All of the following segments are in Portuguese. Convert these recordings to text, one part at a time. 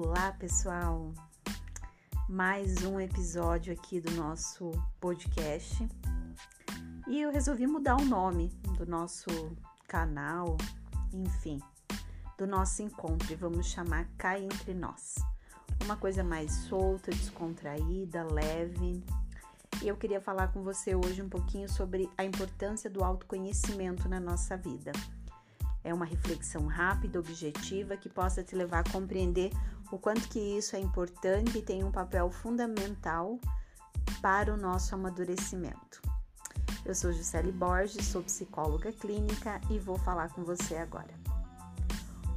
Olá, pessoal! Mais um episódio aqui do nosso podcast. E eu resolvi mudar o nome do nosso canal, enfim, do nosso encontro e vamos chamar Cá Entre Nós. Uma coisa mais solta, descontraída, leve. E eu queria falar com você hoje um pouquinho sobre a importância do autoconhecimento na nossa vida. É uma reflexão rápida, objetiva, que possa te levar a compreender o quanto que isso é importante e tem um papel fundamental para o nosso amadurecimento. Eu sou Juscelie Borges, sou psicóloga clínica e vou falar com você agora.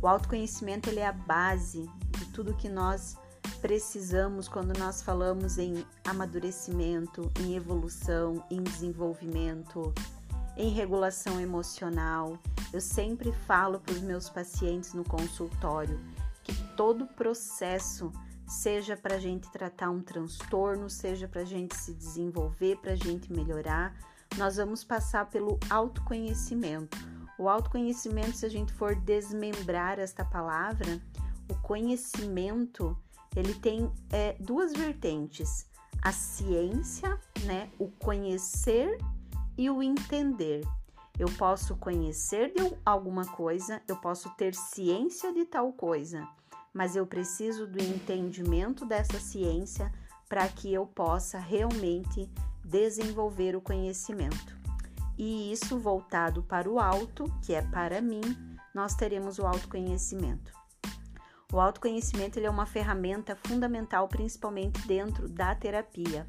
O autoconhecimento ele é a base de tudo que nós precisamos quando nós falamos em amadurecimento, em evolução, em desenvolvimento, em regulação emocional. Eu sempre falo para os meus pacientes no consultório todo processo, seja para a gente tratar um transtorno, seja para a gente se desenvolver, para a gente melhorar, nós vamos passar pelo autoconhecimento. O autoconhecimento, se a gente for desmembrar esta palavra, o conhecimento ele tem é, duas vertentes: a ciência, né, o conhecer e o entender. Eu posso conhecer de alguma coisa, eu posso ter ciência de tal coisa, mas eu preciso do entendimento dessa ciência para que eu possa realmente desenvolver o conhecimento. E isso voltado para o alto, que é para mim, nós teremos o autoconhecimento. O autoconhecimento ele é uma ferramenta fundamental, principalmente dentro da terapia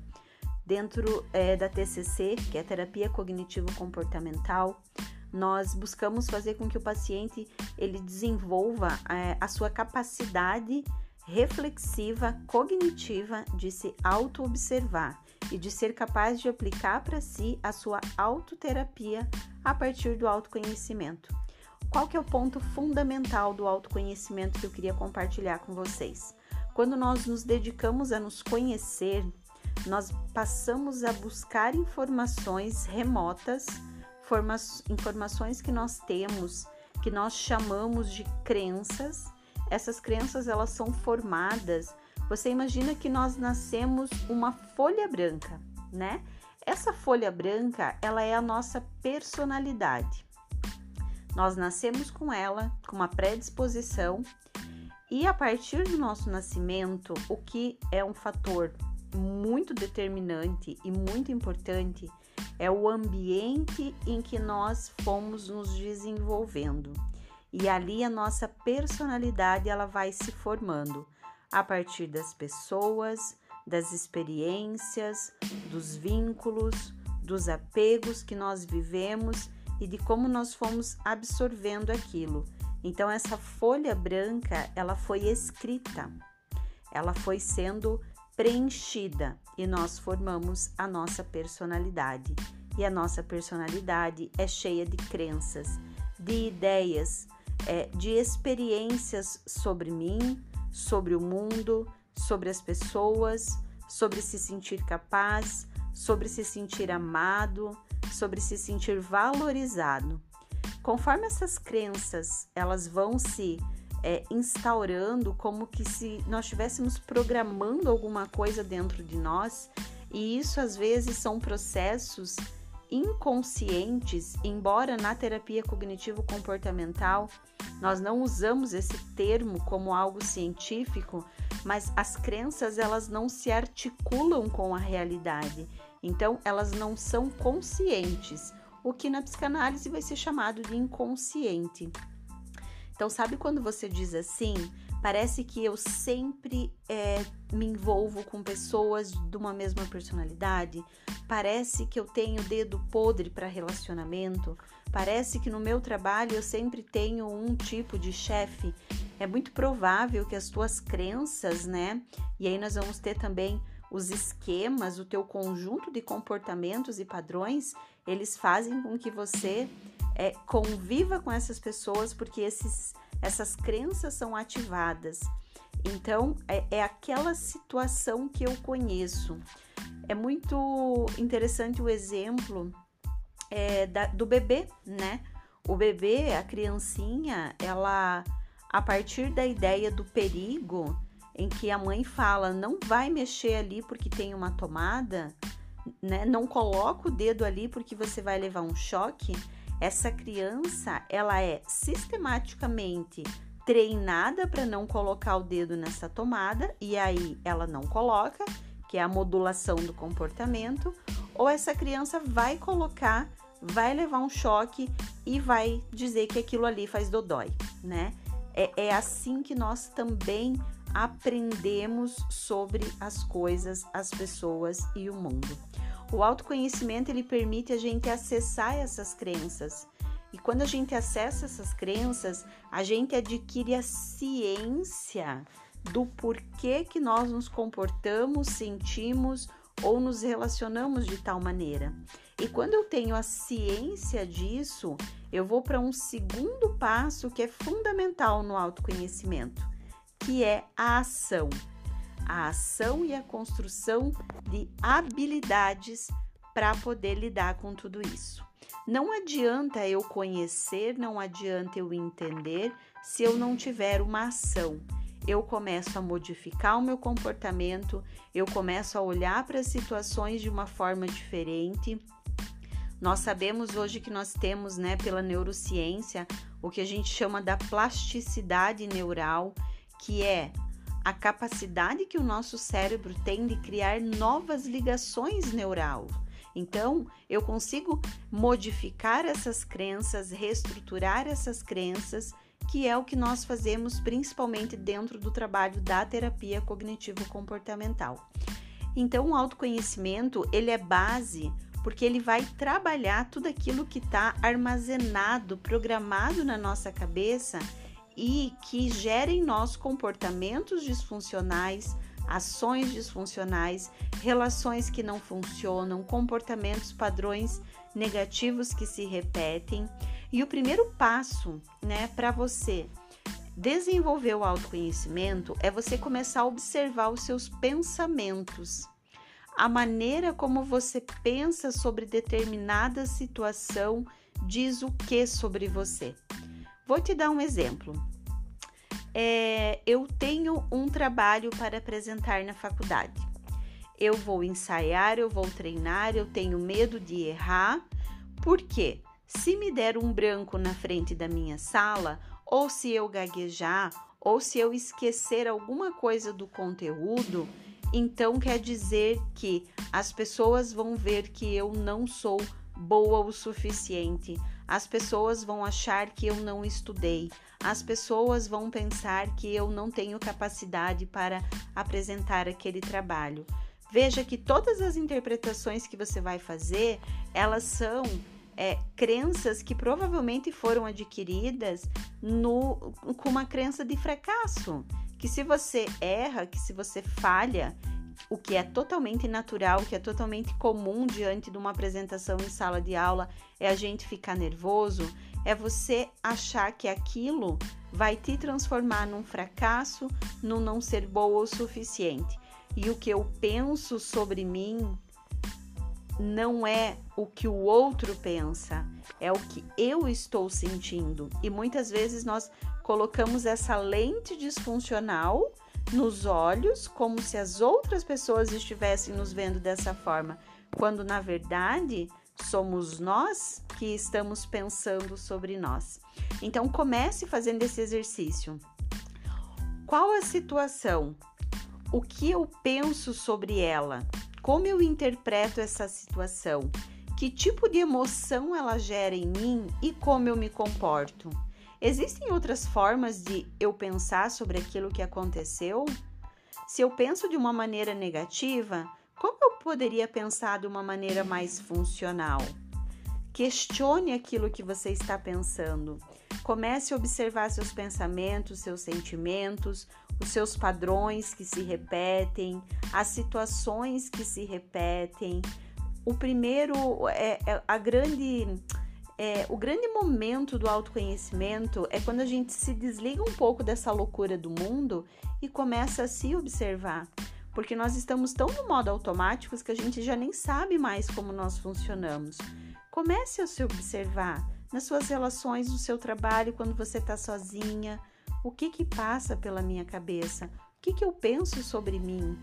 Dentro é, da TCC, que é terapia cognitivo-comportamental, nós buscamos fazer com que o paciente ele desenvolva é, a sua capacidade reflexiva, cognitiva de se auto-observar e de ser capaz de aplicar para si a sua autoterapia a partir do autoconhecimento. Qual que é o ponto fundamental do autoconhecimento que eu queria compartilhar com vocês? Quando nós nos dedicamos a nos conhecer, nós passamos a buscar informações remotas, informações que nós temos, que nós chamamos de crenças. Essas crenças elas são formadas. Você imagina que nós nascemos uma folha branca, né? Essa folha branca, ela é a nossa personalidade. Nós nascemos com ela, com uma predisposição, e a partir do nosso nascimento, o que é um fator muito determinante e muito importante é o ambiente em que nós fomos nos desenvolvendo. E ali a nossa personalidade ela vai se formando a partir das pessoas, das experiências, dos vínculos, dos apegos que nós vivemos e de como nós fomos absorvendo aquilo. Então essa folha branca, ela foi escrita. Ela foi sendo preenchida e nós formamos a nossa personalidade. E a nossa personalidade é cheia de crenças, de ideias, é, de experiências sobre mim, sobre o mundo, sobre as pessoas, sobre se sentir capaz, sobre se sentir amado, sobre se sentir valorizado. Conforme essas crenças elas vão se é, instaurando como que se nós estivéssemos programando alguma coisa dentro de nós, e isso às vezes são processos inconscientes, embora na terapia cognitivo-comportamental nós não usamos esse termo como algo científico, mas as crenças elas não se articulam com a realidade, então elas não são conscientes, o que na psicanálise vai ser chamado de inconsciente. Então, sabe quando você diz assim? Parece que eu sempre é, me envolvo com pessoas de uma mesma personalidade. Parece que eu tenho dedo podre para relacionamento. Parece que no meu trabalho eu sempre tenho um tipo de chefe. É muito provável que as tuas crenças, né? E aí nós vamos ter também os esquemas, o teu conjunto de comportamentos e padrões, eles fazem com que você é, conviva com essas pessoas porque esses, essas crenças são ativadas. Então, é, é aquela situação que eu conheço. É muito interessante o exemplo é, da, do bebê, né? O bebê, a criancinha, ela, a partir da ideia do perigo, em que a mãe fala: não vai mexer ali porque tem uma tomada, né? Não coloca o dedo ali porque você vai levar um choque. Essa criança, ela é sistematicamente treinada para não colocar o dedo nessa tomada e aí ela não coloca, que é a modulação do comportamento, ou essa criança vai colocar, vai levar um choque e vai dizer que aquilo ali faz dodói, né? É, é assim que nós também aprendemos sobre as coisas, as pessoas e o mundo. O autoconhecimento ele permite a gente acessar essas crenças. E quando a gente acessa essas crenças, a gente adquire a ciência do porquê que nós nos comportamos, sentimos ou nos relacionamos de tal maneira. E quando eu tenho a ciência disso, eu vou para um segundo passo que é fundamental no autoconhecimento, que é a ação. A ação e a construção de habilidades para poder lidar com tudo isso. Não adianta eu conhecer, não adianta eu entender se eu não tiver uma ação. Eu começo a modificar o meu comportamento, eu começo a olhar para as situações de uma forma diferente. Nós sabemos hoje que nós temos, né, pela neurociência, o que a gente chama da plasticidade neural, que é a capacidade que o nosso cérebro tem de criar novas ligações neurais. Então, eu consigo modificar essas crenças, reestruturar essas crenças, que é o que nós fazemos principalmente dentro do trabalho da terapia cognitivo-comportamental. Então, o autoconhecimento, ele é base porque ele vai trabalhar tudo aquilo que está armazenado, programado na nossa cabeça e que gera em nós comportamentos disfuncionais, ações disfuncionais, relações que não funcionam, comportamentos, padrões negativos que se repetem. E o primeiro passo, né, para você desenvolver o autoconhecimento é você começar a observar os seus pensamentos. A maneira como você pensa sobre determinada situação diz o que sobre você. Vou te dar um exemplo. É, eu tenho um trabalho para apresentar na faculdade. Eu vou ensaiar, eu vou treinar, eu tenho medo de errar, porque se me der um branco na frente da minha sala, ou se eu gaguejar, ou se eu esquecer alguma coisa do conteúdo, então quer dizer que as pessoas vão ver que eu não sou boa o suficiente, as pessoas vão achar que eu não estudei, as pessoas vão pensar que eu não tenho capacidade para apresentar aquele trabalho. Veja que todas as interpretações que você vai fazer, elas são é, crenças que provavelmente foram adquiridas no, com uma crença de fracasso. Que se você erra, que se você falha, o que é totalmente natural, o que é totalmente comum diante de uma apresentação em sala de aula, é a gente ficar nervoso, é você achar que aquilo vai te transformar num fracasso, num não ser boa o suficiente. E o que eu penso sobre mim não é o que o outro pensa, é o que eu estou sentindo. E muitas vezes nós colocamos essa lente disfuncional nos olhos, como se as outras pessoas estivessem nos vendo dessa forma, quando na verdade somos nós que estamos pensando sobre nós. Então comece fazendo esse exercício. Qual a situação? O que eu penso sobre ela? Como eu interpreto essa situação? Que tipo de emoção ela gera em mim e como eu me comporto? Existem outras formas de eu pensar sobre aquilo que aconteceu? Se eu penso de uma maneira negativa, como eu poderia pensar de uma maneira mais funcional? Questione aquilo que você está pensando. Comece a observar seus pensamentos, seus sentimentos, os seus padrões que se repetem, as situações que se repetem. O primeiro é, é a grande é, o grande momento do autoconhecimento é quando a gente se desliga um pouco dessa loucura do mundo e começa a se observar. Porque nós estamos tão no modo automático que a gente já nem sabe mais como nós funcionamos. Comece a se observar nas suas relações, no seu trabalho, quando você está sozinha. O que que passa pela minha cabeça? que, que eu penso sobre mim,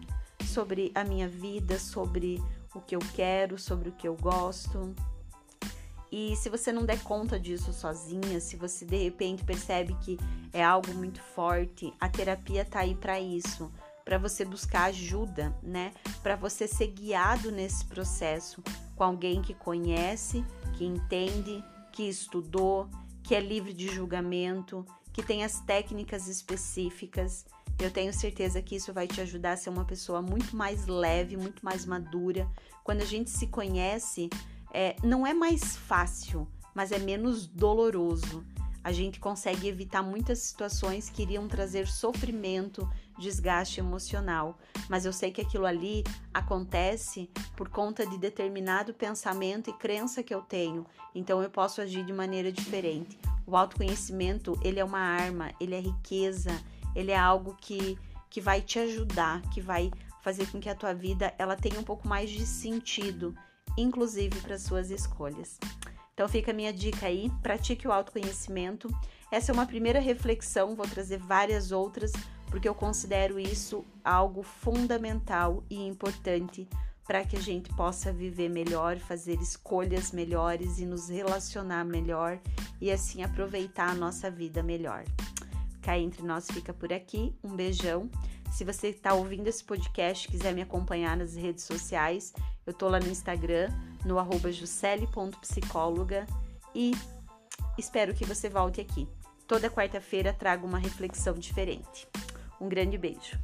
sobre a minha vida, sobre o que eu quero, sobre o que eu gosto. E se você não der conta disso sozinha, se você de repente percebe que é algo muito forte, a terapia tá aí para isso, para você buscar ajuda, né? Para você ser guiado nesse processo com alguém que conhece, que entende, que estudou, que é livre de julgamento, que tem as técnicas específicas. Eu tenho certeza que isso vai te ajudar a ser uma pessoa muito mais leve, muito mais madura. Quando a gente se conhece, é, não é mais fácil, mas é menos doloroso. A gente consegue evitar muitas situações que iriam trazer sofrimento, desgaste emocional. Mas eu sei que aquilo ali acontece por conta de determinado pensamento e crença que eu tenho. Então eu posso agir de maneira diferente. O autoconhecimento, ele é uma arma, ele é riqueza, ele é algo que, que vai te ajudar, que vai fazer com que a tua vida ela tenha um pouco mais de sentido inclusive para suas escolhas. Então fica a minha dica aí, pratique o autoconhecimento. Essa é uma primeira reflexão, vou trazer várias outras, porque eu considero isso algo fundamental e importante para que a gente possa viver melhor, fazer escolhas melhores e nos relacionar melhor e assim aproveitar a nossa vida melhor. Cá entre nós fica por aqui. Um beijão. Se você está ouvindo esse podcast quiser me acompanhar nas redes sociais, eu tô lá no Instagram, no arroba e espero que você volte aqui. Toda quarta-feira trago uma reflexão diferente. Um grande beijo.